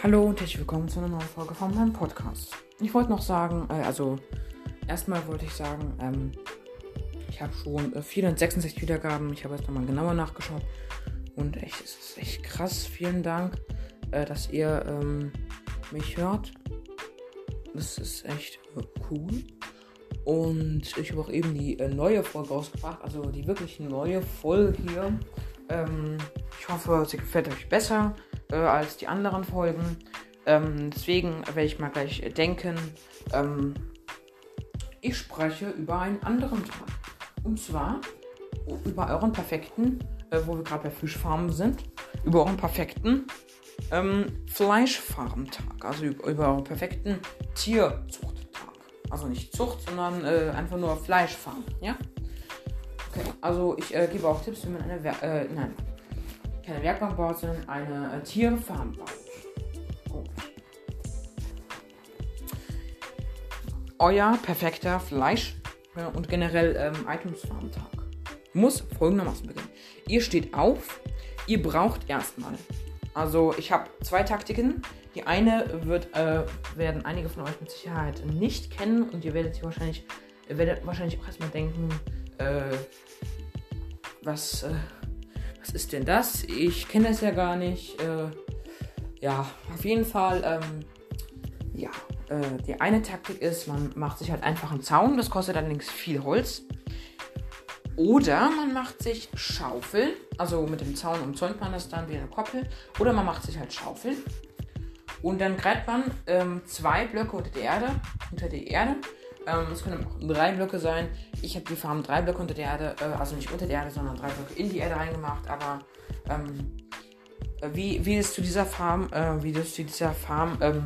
Hallo und herzlich willkommen zu einer neuen Folge von meinem Podcast. Ich wollte noch sagen, äh, also erstmal wollte ich sagen, ähm, ich habe schon äh, 466 Wiedergaben. Ich habe jetzt nochmal genauer nachgeschaut und echt, es ist echt krass. Vielen Dank, äh, dass ihr ähm, mich hört. Das ist echt äh, cool. Und ich habe auch eben die äh, neue Folge rausgebracht, also die wirklich neue Folge hier. Ähm, ich hoffe, sie gefällt euch besser äh, als die anderen Folgen. Ähm, deswegen werde ich mal gleich denken. Ähm, ich spreche über einen anderen Tag. Und zwar über euren perfekten, äh, wo wir gerade bei Fischfarmen sind, über euren perfekten ähm, Fleischfarmtag. Also über, über euren perfekten Tierzuchttag. Also nicht Zucht, sondern äh, einfach nur Fleischfarm. Ja? Okay, also ich äh, gebe auch Tipps, wie man eine, Wer äh, nein, keine Werkbank baut, sondern eine äh, Tierfarm baut. Oh. Euer perfekter Fleisch- und generell ähm, Itemsfarm-Tag muss folgendermaßen beginnen. Ihr steht auf, ihr braucht erstmal. Also ich habe zwei Taktiken. Die eine wird, äh, werden einige von euch mit Sicherheit nicht kennen und ihr werdet sie wahrscheinlich, werdet wahrscheinlich auch erstmal denken, äh, was, äh, was ist denn das? Ich kenne das ja gar nicht. Äh, ja, auf jeden Fall, ähm, ja, äh, die eine Taktik ist, man macht sich halt einfach einen Zaun, das kostet allerdings viel Holz. Oder man macht sich Schaufeln, also mit dem Zaun umzäunt man das dann wie eine Koppel. Oder man macht sich halt Schaufeln. Und dann gräbt man ähm, zwei Blöcke unter die Erde, unter die Erde. Ähm, es können drei Blöcke sein. Ich habe die Farm drei Blöcke unter der Erde, äh, also nicht unter der Erde, sondern drei Blöcke in die Erde reingemacht. Aber ähm, wie, wie es zu dieser Farm, äh, wie das zu dieser Farm ähm,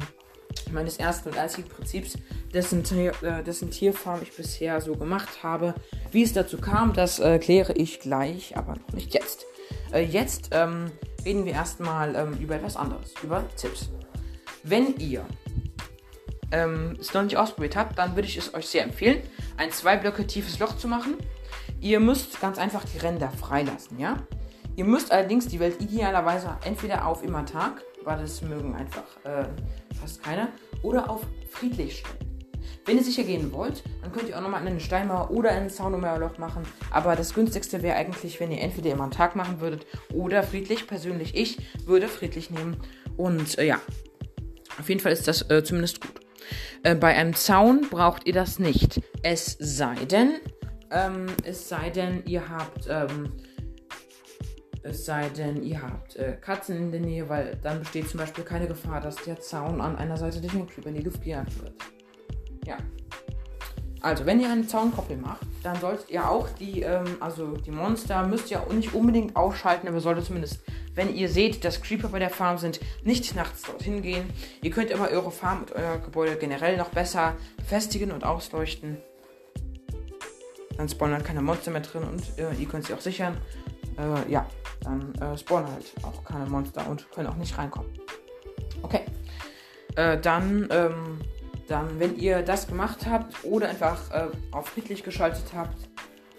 meines ersten und einzigen Prinzips, dessen, äh, dessen Tierfarm ich bisher so gemacht habe. Wie es dazu kam, das äh, kläre ich gleich, aber noch nicht jetzt. Äh, jetzt ähm, reden wir erstmal ähm, über etwas anderes, über Tipps. Wenn ihr ähm, es noch nicht ausprobiert habt, dann würde ich es euch sehr empfehlen, ein zwei Blöcke tiefes Loch zu machen. Ihr müsst ganz einfach die Ränder freilassen, ja? Ihr müsst allerdings die Welt idealerweise entweder auf immer Tag, weil das mögen einfach äh, fast keiner, oder auf friedlich stellen. Wenn ihr sicher gehen wollt, dann könnt ihr auch nochmal einen Steinmauer oder ein Zaunummeerloch machen. Aber das günstigste wäre eigentlich, wenn ihr entweder immer einen Tag machen würdet oder friedlich. Persönlich ich würde friedlich nehmen. Und äh, ja, auf jeden Fall ist das äh, zumindest gut. Äh, bei einem Zaun braucht ihr das nicht. Es sei denn, ähm, es sei denn, ihr habt, ähm, es sei denn, ihr habt äh, Katzen in der Nähe, weil dann besteht zum Beispiel keine Gefahr, dass der Zaun an einer Seite durch den Creeper in die Luft gejagt wird. Ja. Also, wenn ihr eine Zaunkoppel macht, dann solltet ihr auch die, ähm, also die Monster müsst ihr auch nicht unbedingt ausschalten, aber solltet zumindest, wenn ihr seht, dass Creeper bei der Farm sind, nicht nachts dorthin gehen. Ihr könnt immer eure Farm und euer Gebäude generell noch besser befestigen und ausleuchten. Dann spawnen halt keine Monster mehr drin und äh, ihr könnt sie auch sichern. Äh, ja, dann äh, spawnen halt auch keine Monster und können auch nicht reinkommen. Okay. Äh, dann, ähm, dann, wenn ihr das gemacht habt oder einfach äh, auf friedlich geschaltet habt,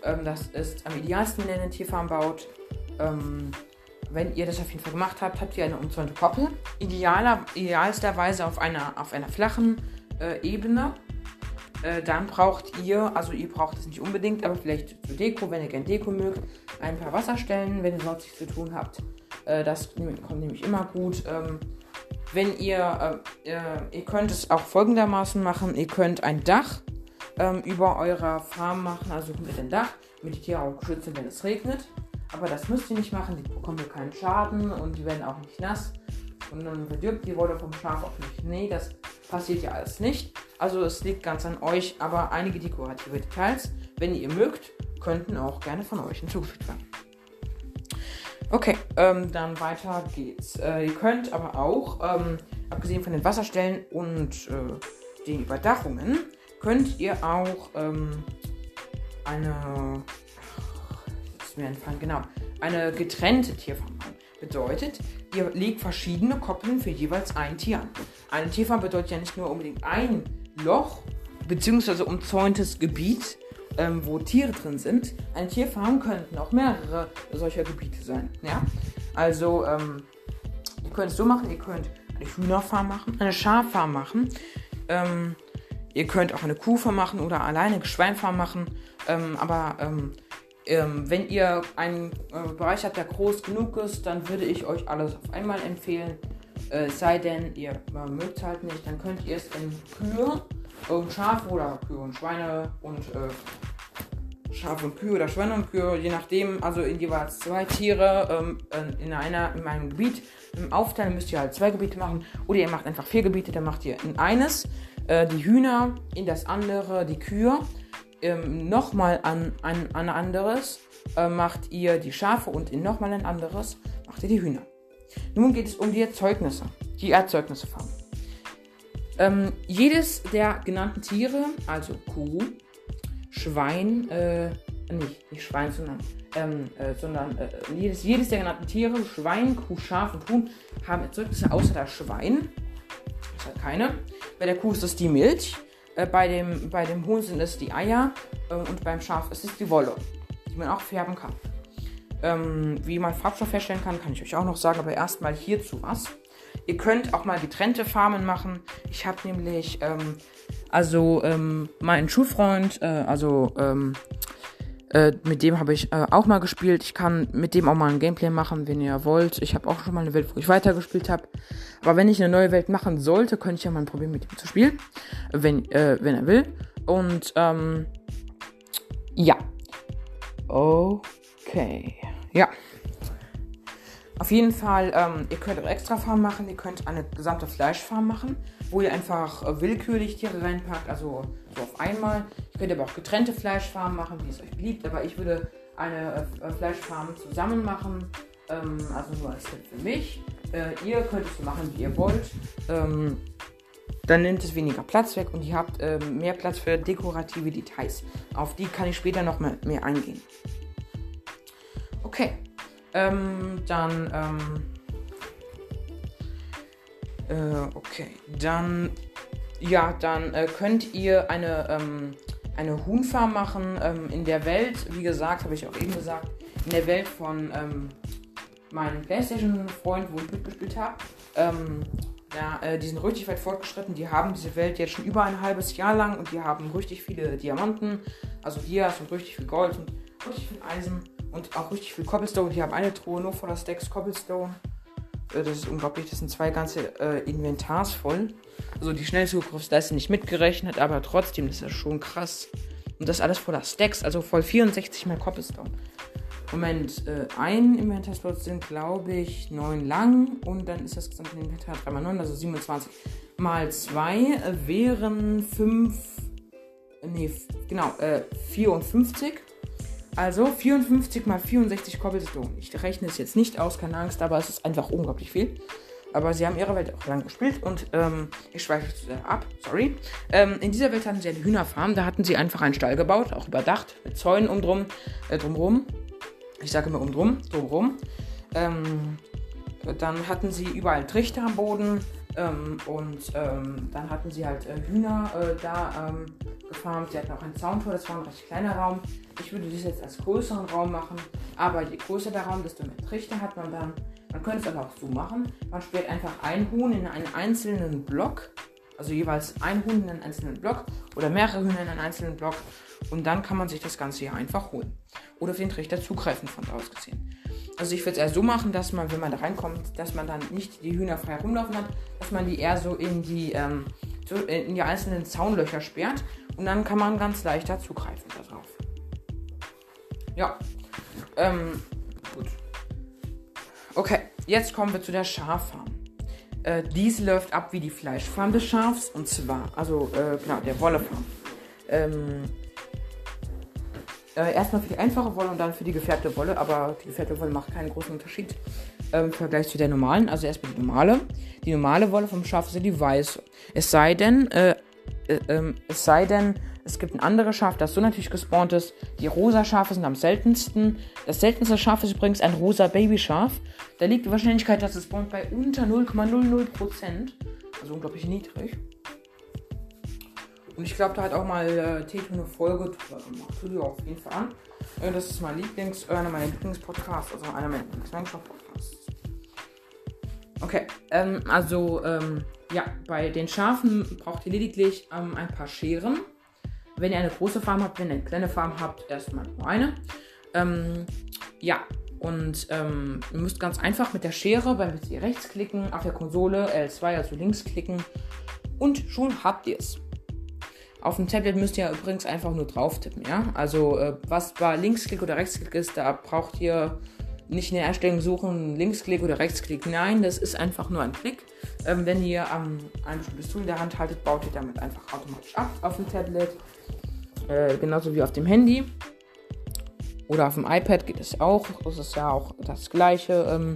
ähm, das ist am idealsten, wenn ihr eine Tierfarm baut. Ähm, wenn ihr das auf jeden Fall gemacht habt, habt ihr eine umzäunte Koppel. Idealer, idealsterweise auf einer, auf einer flachen äh, Ebene. Äh, dann braucht ihr, also ihr braucht es nicht unbedingt, aber vielleicht zur Deko, wenn ihr gerne Deko mögt, ein paar Wasserstellen, wenn ihr sonst nichts zu tun habt. Äh, das kommt nämlich immer gut. Ähm, wenn ihr, äh, äh, ihr könnt es auch folgendermaßen machen, ihr könnt ein Dach ähm, über eurer Farm machen, also mit dem Dach, mit die Tiere auch geschützt sind, wenn es regnet. Aber das müsst ihr nicht machen, die bekommen hier keinen Schaden und die werden auch nicht nass. Und dann verdirbt die Wolle vom Schaf auch nicht. Nee, das passiert ja alles nicht. Also es liegt ganz an euch, aber einige dekorative Details, wenn ihr mögt, könnten auch gerne von euch hinzugefügt werden. Okay, ähm, dann weiter geht's. Äh, ihr könnt aber auch, ähm, abgesehen von den Wasserstellen und äh, den Überdachungen, könnt ihr auch ähm, eine, mir entfallen, genau, eine getrennte Tierfarm. Bedeutet, ihr legt verschiedene Koppeln für jeweils ein Tier an. Eine Tierfarm bedeutet ja nicht nur unbedingt ein Loch beziehungsweise umzäuntes Gebiet, ähm, wo Tiere drin sind. Eine Tierfarm könnten auch mehrere solcher Gebiete sein. Ja? Also, ähm, ihr könnt es so machen, ihr könnt eine Hühnerfarm machen, eine Schaffarm machen. Ähm, ihr könnt auch eine Kuhfarm machen oder alleine eine Schweinfarm machen. Ähm, aber ähm, ähm, wenn ihr einen äh, Bereich habt, der groß genug ist, dann würde ich euch alles auf einmal empfehlen. Äh, sei denn, ihr äh, mögt es halt nicht, dann könnt ihr es in Kühe und Schafe oder Kühe und Schweine und äh, Schafe und Kühe oder Schweine und Kühe, je nachdem, also in jeweils zwei Tiere ähm, in einer in einem Gebiet im Aufteilen müsst ihr halt zwei Gebiete machen oder ihr macht einfach vier Gebiete, dann macht ihr in eines äh, die Hühner, in das andere die Kühe ähm, nochmal an ein, ein anderes äh, macht ihr die Schafe und in nochmal ein anderes macht ihr die Hühner. Nun geht es um die Erzeugnisse, die Erzeugnisse farmen. Ähm, jedes der genannten Tiere, also Kuh, Schwein, äh, nicht, nicht Schwein, sondern, ähm, äh, sondern äh, jedes, jedes der genannten Tiere, Schwein, Kuh, Schaf und Huhn, haben Erzeugnisse außer das Schwein. Das hat keine. Bei der Kuh ist es die Milch. Äh, bei, dem, bei dem Huhn sind es die Eier äh, und beim Schaf ist es die Wolle, die man auch färben kann. Ähm, wie man Farbstoff herstellen kann, kann ich euch auch noch sagen, aber erstmal hierzu was. Ihr könnt auch mal getrennte Farmen machen. Ich habe nämlich, ähm, also ähm, meinen Schulfreund, äh, also ähm, äh, mit dem habe ich äh, auch mal gespielt. Ich kann mit dem auch mal ein Gameplay machen, wenn ihr wollt. Ich habe auch schon mal eine Welt, wo ich weitergespielt habe. Aber wenn ich eine neue Welt machen sollte, könnte ich ja mal ein Problem mit ihm zu spielen. Wenn, äh, wenn er will. Und, ähm, ja. Okay. Ja. Auf jeden Fall, ähm, ihr könnt auch extra Farm machen. Ihr könnt eine gesamte Fleischfarm machen, wo ihr einfach äh, willkürlich Tiere reinpackt, also so auf einmal. Ihr könnt aber auch getrennte Fleischfarmen machen, wie es euch beliebt. Aber ich würde eine äh, Fleischfarm zusammen machen. Ähm, also nur als Tipp für mich. Äh, ihr könnt es so machen, wie ihr wollt. Ähm, dann nimmt es weniger Platz weg und ihr habt ähm, mehr Platz für dekorative Details. Auf die kann ich später noch mal mehr eingehen. Okay, ähm, dann, ähm, äh, okay, dann, ja, dann äh, könnt ihr eine, ähm, eine Huhnfarm machen ähm, in der Welt, wie gesagt, habe ich auch eben gesagt, in der Welt von ähm, meinem Playstation-Freund, wo ich mitgespielt habe. Ähm, ja, äh, die sind richtig weit fortgeschritten. Die haben diese Welt jetzt schon über ein halbes Jahr lang und die haben richtig viele Diamanten, also Dias und richtig viel Gold und richtig viel Eisen und auch richtig viel Cobblestone. Die haben eine Truhe nur voller Stacks Cobblestone. Äh, das ist unglaublich. Das sind zwei ganze äh, Inventars voll. Also die Schnellzugriffsleiste nicht mitgerechnet, aber trotzdem, das ist schon krass. Und das alles voller Stacks, also voll 64 mal Cobblestone. Moment, äh, ein Inventarslot sind, glaube ich, 9 lang und dann ist das gesamte Inventar 3 mal 9, also 27 mal 2 äh, wären 5, nee, genau, äh, 54. Also 54 mal 64 Cobblestone. Ich rechne es jetzt nicht aus, keine Angst, aber es ist einfach unglaublich viel. Aber sie haben ihre Welt auch lang gespielt und ähm, ich schweife zu ab, sorry. Ähm, in dieser Welt hatten sie eine Hühnerfarm, da hatten sie einfach einen Stall gebaut, auch überdacht, mit Zäunen umdrum, äh, drumrum. Ich sage immer umdrum, drumrum. Ähm, dann hatten sie überall Trichter am Boden ähm, und ähm, dann hatten sie halt äh, Hühner äh, da ähm, gefarmt. Sie hatten auch ein Zauntor, das war ein recht kleiner Raum. Ich würde dies jetzt als größeren Raum machen, aber je größer der Raum, desto mehr Trichter hat man dann. Man könnte es aber auch so machen. Man sperrt einfach ein Huhn in einen einzelnen Block, also jeweils ein Huhn in einen einzelnen Block oder mehrere Hühner in einen einzelnen Block und dann kann man sich das Ganze hier einfach holen. Oder auf den Trichter zugreifen von da aus gesehen. Also ich würde es eher so machen, dass man, wenn man da reinkommt, dass man dann nicht die Hühner frei rumlaufen hat, dass man die eher so in die, ähm, in die einzelnen Zaunlöcher sperrt und dann kann man ganz leicht da zugreifen darauf. Ja. Ähm, gut. Okay, jetzt kommen wir zu der Schaffarm. Äh, diese läuft ab wie die Fleischfarm des Schafs und zwar, also äh, genau, der Wollefarm. Ähm, äh, erstmal für die einfache Wolle und dann für die gefärbte Wolle, aber die gefärbte Wolle macht keinen großen Unterschied ähm, im Vergleich zu der normalen. Also erstmal die normale. Die normale Wolle vom Schaf ist die weiße. Es sei denn, äh, äh, ähm, es sei denn, es gibt ein anderes Schaf, das so natürlich gespawnt ist. Die rosa Schafe sind am seltensten. Das seltenste Schaf ist übrigens ein rosa Babyschaf. Da liegt die Wahrscheinlichkeit, dass es spawnt bei unter 0,00%. Also unglaublich niedrig. Und ich glaube, da hat auch mal äh, Teto eine Folge drüber gemacht. Hör dir auf jeden Fall an. Äh, das ist mein Lieblings, äh, einer meiner Lieblingspodcasts, also einer meiner Lieblings-Minecraft-Podcasts. Okay, ähm, also ähm, ja, bei den Schafen braucht ihr lediglich ähm, ein paar Scheren. Wenn ihr eine große Farm habt, wenn ihr eine kleine Farm habt, erstmal nur eine. Ähm, ja, und ähm, ihr müsst ganz einfach mit der Schere beim PC rechts klicken, auf der Konsole L2, also links klicken und schon habt ihr es. Auf dem Tablet müsst ihr übrigens einfach nur drauf tippen, ja? Also äh, was bei Linksklick oder Rechtsklick ist, da braucht ihr nicht in der Einstellung suchen, Linksklick oder Rechtsklick. Nein, das ist einfach nur ein Klick. Ähm, wenn ihr ähm, ein bestimmtes Tool in der Hand haltet, baut ihr damit einfach automatisch ab auf dem Tablet. Äh, genauso wie auf dem Handy. Oder auf dem iPad geht es auch. Das ist ja auch das gleiche, ähm,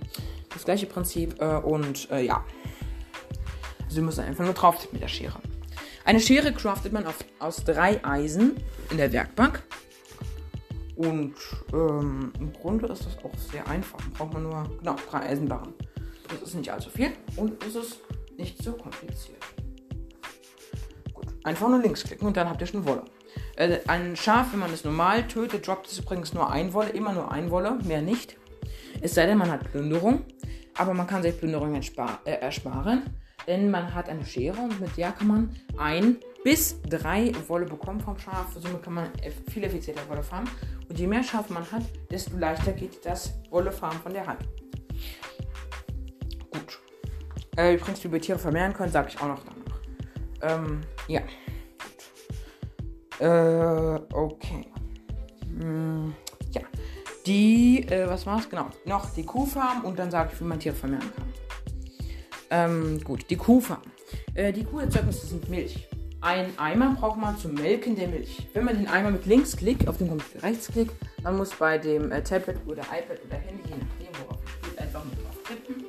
das gleiche Prinzip. Äh, und äh, ja. Also ihr müsst einfach nur drauf tippen mit der Schere. Eine Schere craftet man auf, aus drei Eisen in der Werkbank. Und ähm, im Grunde ist das auch sehr einfach. Braucht man nur genau drei Eisenbarren. Das ist nicht allzu viel und es ist nicht so kompliziert. Gut, einfach nur links klicken und dann habt ihr schon Wolle. Äh, ein Schaf, wenn man es normal tötet, droppt es übrigens nur ein Wolle, immer nur ein Wolle, mehr nicht. Es sei denn, man hat Plünderung, aber man kann sich Plünderung äh, ersparen, denn man hat eine Schere und mit der kann man ein bis drei Wolle bekommen vom Schaf. Somit kann man viel effizienter Wolle farmen. Und je mehr Schaf man hat, desto leichter geht das Wollefarmen von der Hand. Gut. Äh, übrigens, wie wir Tiere vermehren können, sage ich auch noch danach. Ähm, ja. Gut. Äh, okay. Hm, ja. Die, äh, was war's? Genau. Noch die Kuhfarm und dann sage ich, wie man Tiere vermehren kann. Ähm, gut. Die Kuhfarm. Äh, die Kuherzeugnisse sind Milch. Ein Eimer braucht man zum Melken der Milch. Wenn man den Eimer mit Linksklick auf den Computer Rechtsklick, dann muss bei dem äh, Tablet oder iPad oder Handy, je nachdem, worauf ihr spielt, einfach nur drauf tippen.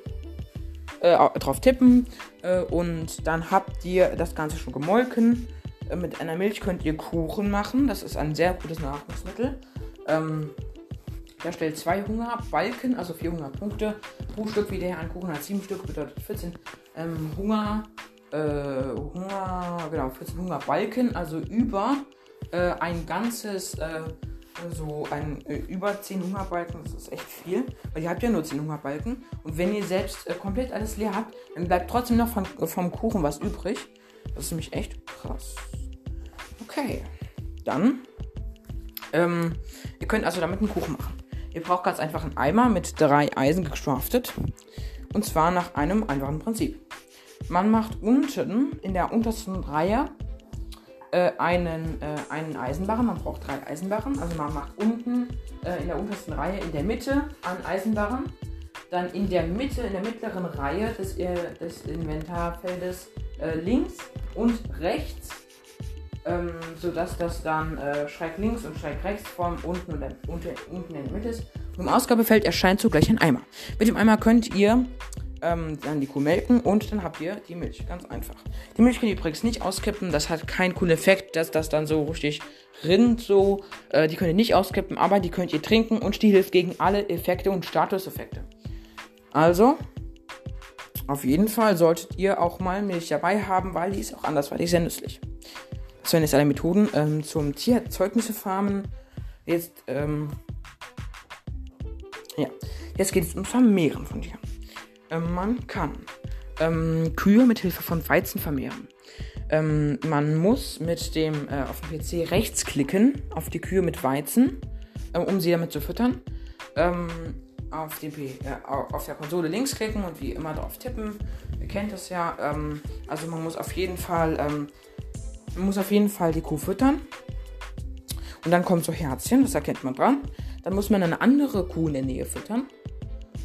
Äh, drauf tippen äh, und dann habt ihr das Ganze schon gemolken. Äh, mit einer Milch könnt ihr Kuchen machen. Das ist ein sehr gutes Nahrungsmittel. Ähm, der stellt zwei Hungerbalken, also vier Hungerpunkte pro Stück. Wie der ein Kuchen hat sieben Stück, bedeutet 14 ähm, Hunger äh, Hunger, genau, 14 Hungerbalken, also über äh, ein ganzes, äh, so ein, äh, über 10 Hungerbalken, das ist echt viel, weil ihr habt ja nur 10 Hungerbalken und wenn ihr selbst äh, komplett alles leer habt, dann bleibt trotzdem noch von, vom Kuchen was übrig. Das ist nämlich echt krass. Okay, dann, ähm, ihr könnt also damit einen Kuchen machen. Ihr braucht ganz einfach einen Eimer mit drei Eisen gecraftet. Und zwar nach einem einfachen Prinzip. Man macht unten in der untersten Reihe äh, einen, äh, einen Eisenbarren. Man braucht drei Eisenbarren. Also man macht unten äh, in der untersten Reihe in der Mitte einen Eisenbarren. Dann in der Mitte, in der mittleren Reihe des, äh, des Inventarfeldes äh, links und rechts. Ähm, sodass das dann äh, schräg links und schräg rechts vom unten und unten, unten in der Mitte ist. Und Im Ausgabefeld erscheint zugleich ein Eimer. Mit dem Eimer könnt ihr ähm, dann die Kuh melken und dann habt ihr die Milch. Ganz einfach. Die Milch könnt ihr übrigens nicht auskippen. Das hat keinen coolen Effekt, dass das dann so richtig rinnt. So. Äh, die könnt ihr nicht auskippen, aber die könnt ihr trinken und die hilft gegen alle Effekte und Statuseffekte. Also, auf jeden Fall solltet ihr auch mal Milch dabei haben, weil die ist auch andersweitig sehr nützlich. Das wären jetzt alle Methoden ähm, zum Tiererzeugnisse farmen. Jetzt, ähm, ja, jetzt geht es ums Vermehren von Tieren. Ähm, man kann ähm, Kühe mit Hilfe von Weizen vermehren. Ähm, man muss mit dem äh, auf dem PC rechts klicken auf die Kühe mit Weizen, äh, um sie damit zu füttern. Ähm, auf, dem, äh, auf der Konsole links klicken und wie immer drauf tippen. Ihr kennt das ja. Ähm, also man muss auf jeden Fall, ähm, man muss auf jeden Fall die Kuh füttern. Und dann kommt so Herzchen, das erkennt man dran. Dann muss man eine andere Kuh in der Nähe füttern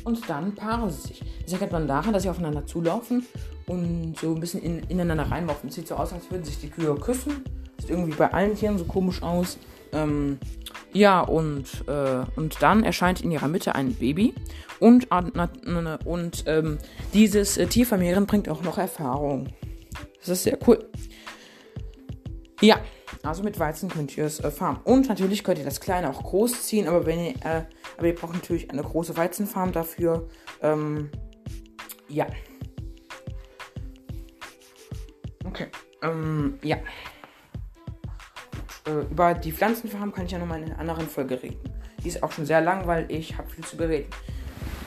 und dann paaren sie sich. Das erkennt man daran, dass sie aufeinander zulaufen und so ein bisschen in, ineinander reinlaufen. Sieht so aus, als würden sich die Kühe küssen. Sieht irgendwie bei allen Tieren so komisch aus. Ähm, ja, und, äh, und dann erscheint in ihrer Mitte ein Baby. Und, und ähm, dieses äh, Tiervermehren bringt auch noch Erfahrung. Das ist sehr cool. Ja, also mit Weizen könnt ihr es äh, farmen. Und natürlich könnt ihr das Kleine auch groß ziehen, aber wenn ihr, äh, aber ihr braucht natürlich eine große Weizenfarm dafür. Ähm, ja. Okay. Ähm, ja. Äh, über die Pflanzenfarm kann ich ja nochmal in einer anderen Folge reden. Die ist auch schon sehr lang, weil ich habe viel zu bereden.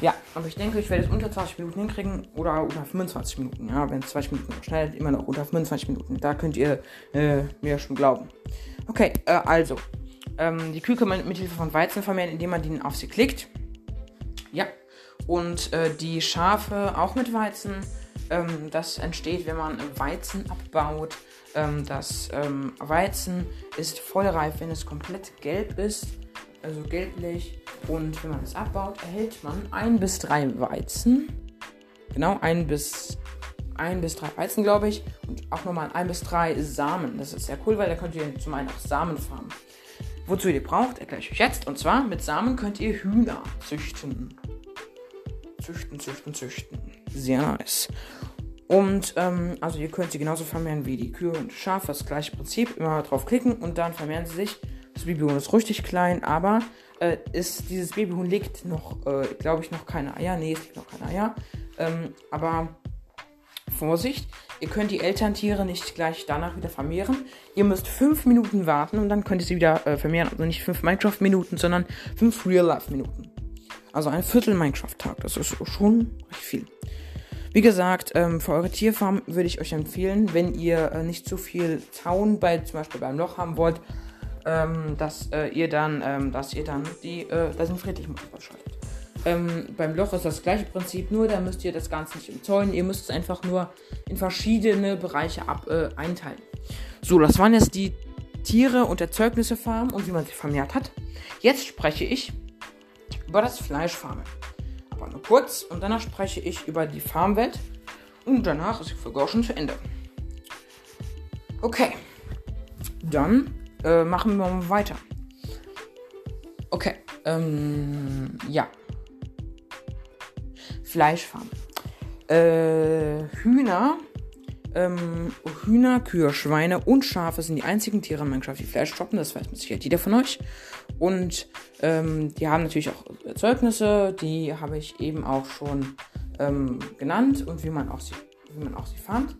Ja, aber ich denke, ich werde es unter 20 Minuten hinkriegen oder unter 25 Minuten. Ja, wenn es 20 Minuten schnell, immer noch unter 25 Minuten. Da könnt ihr äh, mir schon glauben. Okay, äh, also. Ähm, die Kühe kann man mit Hilfe von Weizen vermehren, indem man die auf sie klickt. Ja. Und äh, die Schafe auch mit Weizen. Ähm, das entsteht, wenn man Weizen abbaut. Ähm, das ähm, Weizen ist vollreif, wenn es komplett gelb ist also gelblich. Und wenn man es abbaut, erhält man ein bis drei Weizen. Genau, ein bis, ein bis drei Weizen, glaube ich. Und auch nochmal ein bis drei Samen. Das ist sehr cool, weil da könnt ihr zum einen auch Samen farmen. Wozu ihr braucht, erkläre ich euch jetzt. Und zwar mit Samen könnt ihr Hühner züchten. Züchten, züchten, züchten. Sehr nice. Und ähm, also ihr könnt sie genauso vermehren wie die Kühe und Schafe. Das gleiche Prinzip. Immer drauf klicken und dann vermehren sie sich. Das Babyhuhn ist richtig klein, aber äh, ist, dieses Babyhuhn legt noch, äh, glaube ich, noch keine Eier. Nee, es legt noch keine Eier. Ähm, aber Vorsicht, ihr könnt die Elterntiere nicht gleich danach wieder vermehren. Ihr müsst fünf Minuten warten und dann könnt ihr sie wieder äh, vermehren. Also nicht fünf Minecraft-Minuten, sondern fünf Real-Life-Minuten. Also ein Viertel Minecraft-Tag. Das ist schon recht viel. Wie gesagt, ähm, für eure Tierfarm würde ich euch empfehlen, wenn ihr äh, nicht zu viel Zaun bei zum Beispiel beim Loch haben wollt, ähm, dass äh, ihr dann, ähm, dass ihr dann die, äh, da sind Friedlichmodus schaltet. Ähm, beim Loch ist das gleiche Prinzip, nur da müsst ihr das Ganze nicht umzäunen. Ihr müsst es einfach nur in verschiedene Bereiche ab, äh, einteilen. So, das waren jetzt die Tiere und Erzeugnisse farmen und wie man sie vermehrt hat. Jetzt spreche ich über das Fleischfarmen. Aber nur kurz und danach spreche ich über die Farmwelt und danach ist die Folge auch schon zu Ende. Okay, dann äh, machen wir mal weiter. Okay. Ähm, ja. Fleischfarm. Äh, Hühner. Ähm, Hühner, Kühe, Schweine und Schafe sind die einzigen Tiere in Minecraft, die Fleisch droppen. Das weiß mit Sicherheit jeder von euch. Und ähm, die haben natürlich auch Erzeugnisse. Die habe ich eben auch schon ähm, genannt und wie man auch sie, wie man auch sie fand.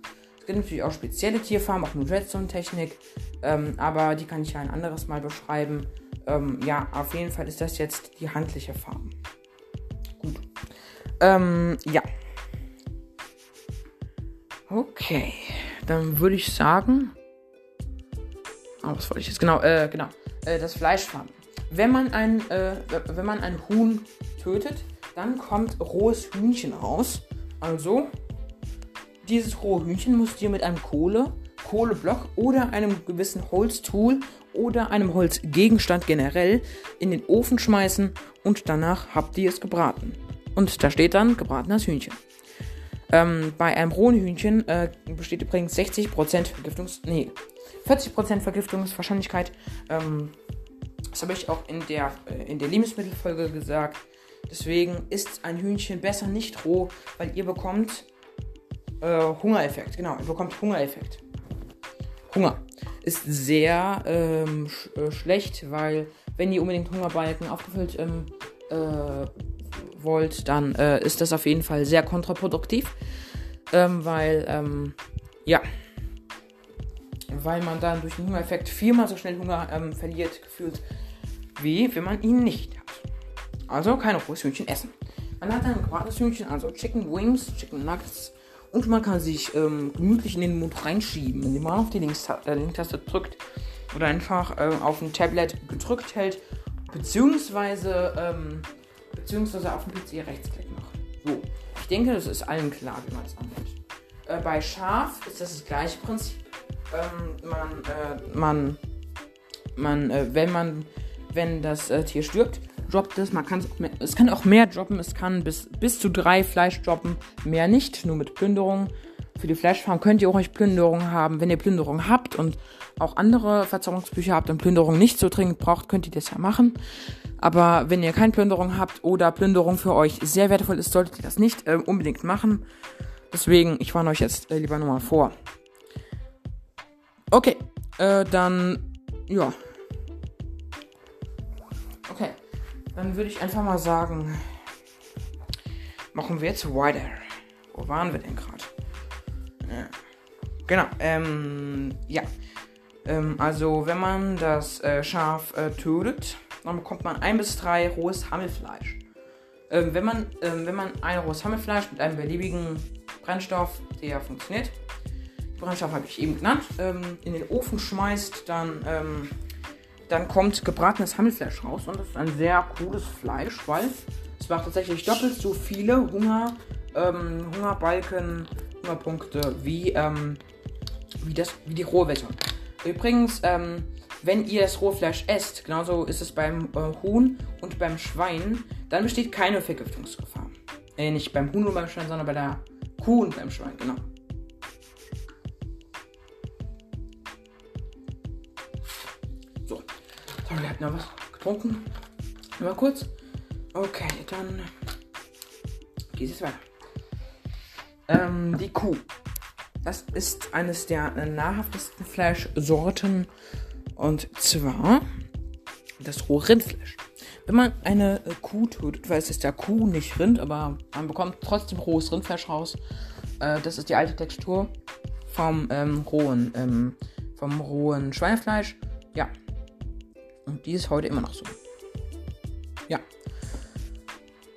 Gibt natürlich auch spezielle Tierfarmen, auch mit Redstone-Technik, ähm, aber die kann ich ja ein anderes Mal beschreiben. Ähm, ja, auf jeden Fall ist das jetzt die handliche Farm. Gut. Ähm, ja. Okay, dann würde ich sagen. Oh, was wollte ich jetzt? Genau, äh, genau. Äh, das Fleischfarmen. Wenn man ein, äh, wenn man ein Huhn tötet, dann kommt rohes Hühnchen raus. Also dieses rohe Hühnchen müsst ihr mit einem Kohle, Kohleblock oder einem gewissen Holztool oder einem Holzgegenstand generell in den Ofen schmeißen und danach habt ihr es gebraten. Und da steht dann gebratenes Hühnchen. Ähm, bei einem rohen Hühnchen äh, besteht übrigens 60% Vergiftungs... Nee, 40% Vergiftungswahrscheinlichkeit. Ähm, das habe ich auch in der, äh, in der Lebensmittelfolge gesagt. Deswegen ist ein Hühnchen besser nicht roh, weil ihr bekommt äh, Hungereffekt, genau. Ihr bekommt Hungereffekt. Hunger ist sehr ähm, sch äh, schlecht, weil wenn ihr unbedingt Hungerbalken aufgefüllt ähm, äh, wollt, dann äh, ist das auf jeden Fall sehr kontraproduktiv, ähm, weil ähm, ja, weil man dann durch den Hungereffekt viermal so schnell Hunger ähm, verliert gefühlt, wie wenn man ihn nicht hat. Also keine rohes Hühnchen essen. Man hat dann ein gebratenes Hühnchen, also Chicken Wings, Chicken Nuggets, und man kann sich ähm, gemütlich in den Mund reinschieben, indem man auf die äh, Linktaste drückt oder einfach äh, auf ein Tablet gedrückt hält, beziehungsweise, ähm, beziehungsweise auf dem PC Rechtsklick macht. So, ich denke, das ist allen klar, wie man es anwendet. Äh, bei Schaf ist das das gleiche Prinzip. Ähm, man, äh, man, man, äh, wenn man, wenn das äh, Tier stirbt, droppt es. Man kann es, kann auch mehr droppen. Es kann bis, bis zu drei Fleisch droppen. Mehr nicht, nur mit Plünderung. Für die Fleischfarm könnt ihr auch euch Plünderung haben. Wenn ihr Plünderung habt und auch andere Verzauberungsbücher habt und Plünderung nicht so dringend braucht, könnt ihr das ja machen. Aber wenn ihr keine Plünderung habt oder Plünderung für euch sehr wertvoll ist, solltet ihr das nicht äh, unbedingt machen. Deswegen, ich warne euch jetzt äh, lieber nochmal vor. Okay, äh, dann, ja, Dann würde ich einfach mal sagen, machen wir jetzt weiter. Wo waren wir denn gerade? Ja. Genau, ähm, ja. Ähm, also, wenn man das äh, Schaf äh, tötet, dann bekommt man ein bis drei rohes Hammelfleisch. Ähm, wenn, man, ähm, wenn man ein rohes Hammelfleisch mit einem beliebigen Brennstoff, der funktioniert, Brennstoff habe ich eben genannt, ähm, in den Ofen schmeißt, dann, ähm, dann kommt gebratenes Hammelfleisch raus und das ist ein sehr cooles Fleisch, weil es macht tatsächlich doppelt so viele Hunger, ähm, Hungerbalken, Hungerpunkte wie, ähm, wie, das, wie die rohe Version. Übrigens, ähm, wenn ihr das rohe Fleisch esst, genauso ist es beim äh, Huhn und beim Schwein, dann besteht keine Vergiftungsgefahr. Äh, nicht beim Huhn und beim Schwein, sondern bei der Kuh und beim Schwein, genau. Habt noch was getrunken. Mal kurz. Okay, dann geht es weiter. Ähm, die Kuh. Das ist eines der nahrhaftesten Fleischsorten. Und zwar das rohe Rindfleisch. Wenn man eine äh, Kuh tötet, weil es ist ja Kuh, nicht Rind, aber man bekommt trotzdem rohes Rindfleisch raus. Äh, das ist die alte Textur vom ähm, rohen, ähm, vom rohen Schweinefleisch. Und die ist heute immer noch so. Ja.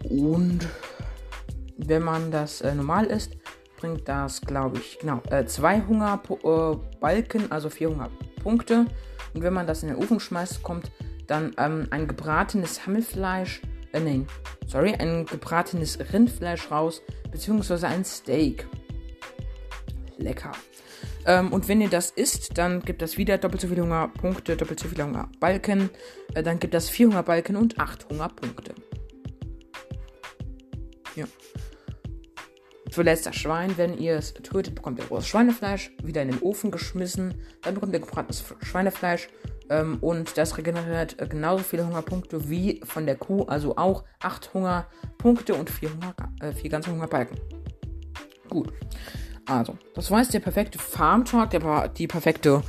Und wenn man das äh, normal isst, bringt das, glaube ich, genau, äh, zwei Hungerbalken, äh, also vier Hungerpunkte. Und wenn man das in den Ofen schmeißt, kommt dann ähm, ein gebratenes Hammelfleisch, äh, nein, sorry, ein gebratenes Rindfleisch raus, beziehungsweise ein Steak. Lecker. Ähm, und wenn ihr das isst, dann gibt das wieder doppelt so viele Hungerpunkte, doppelt so viele Hungerbalken. Äh, dann gibt das vier Hungerbalken und acht Hungerpunkte. Ja. Zuletzt das Schwein, wenn ihr es tötet, bekommt ihr rohes Schweinefleisch, wieder in den Ofen geschmissen, dann bekommt ihr gebratenes Schweinefleisch ähm, und das regeneriert äh, genauso viele Hungerpunkte wie von der Kuh, also auch 8 Hungerpunkte und 4, Hunger, äh, 4 ganze Hungerbalken. Gut. Also, das war jetzt der perfekte Farm-Talk, der, die perfekte,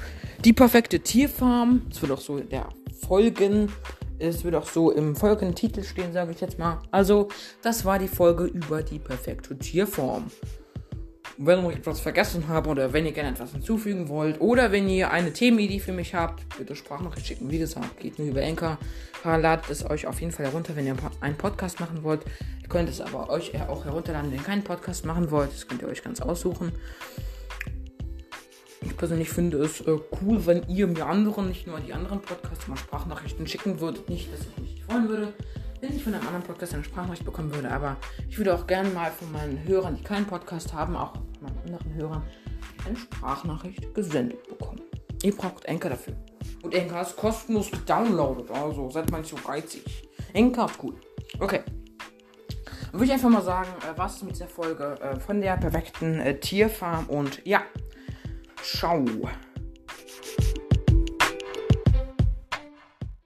die perfekte Tierfarm. Das wird auch so der Folgen es wird auch so im folgenden Titel stehen, sage ich jetzt mal. Also, das war die Folge über die perfekte Tierform. Wenn ich etwas vergessen habe oder wenn ihr gerne etwas hinzufügen wollt oder wenn ihr eine Themenidee für mich habt, bitte Sprachnachricht schicken. Wie gesagt, geht nur über Enker. Ladet es euch auf jeden Fall herunter, wenn ihr einen Podcast machen wollt. Ihr könnt es aber euch auch herunterladen, wenn ihr keinen Podcast machen wollt. Das könnt ihr euch ganz aussuchen. Ich persönlich finde es äh, cool, wenn ihr mir anderen, nicht nur die anderen Podcasts, mal Sprachnachrichten schicken würdet. Nicht, dass ich mich freuen würde, wenn ich von einem anderen Podcast eine Sprachnachricht bekommen würde, aber ich würde auch gerne mal von meinen Hörern, die keinen Podcast haben, auch von meinen anderen Hörern, eine Sprachnachricht gesendet bekommen. Ihr braucht Enker dafür. Und Enker ist kostenlos gedownloadet, also seid mal nicht so geizig. Enker ist cool. Okay. Dann würde ich einfach mal sagen, äh, was mit dieser Folge äh, von der perfekten äh, Tierfarm und ja. Ciao.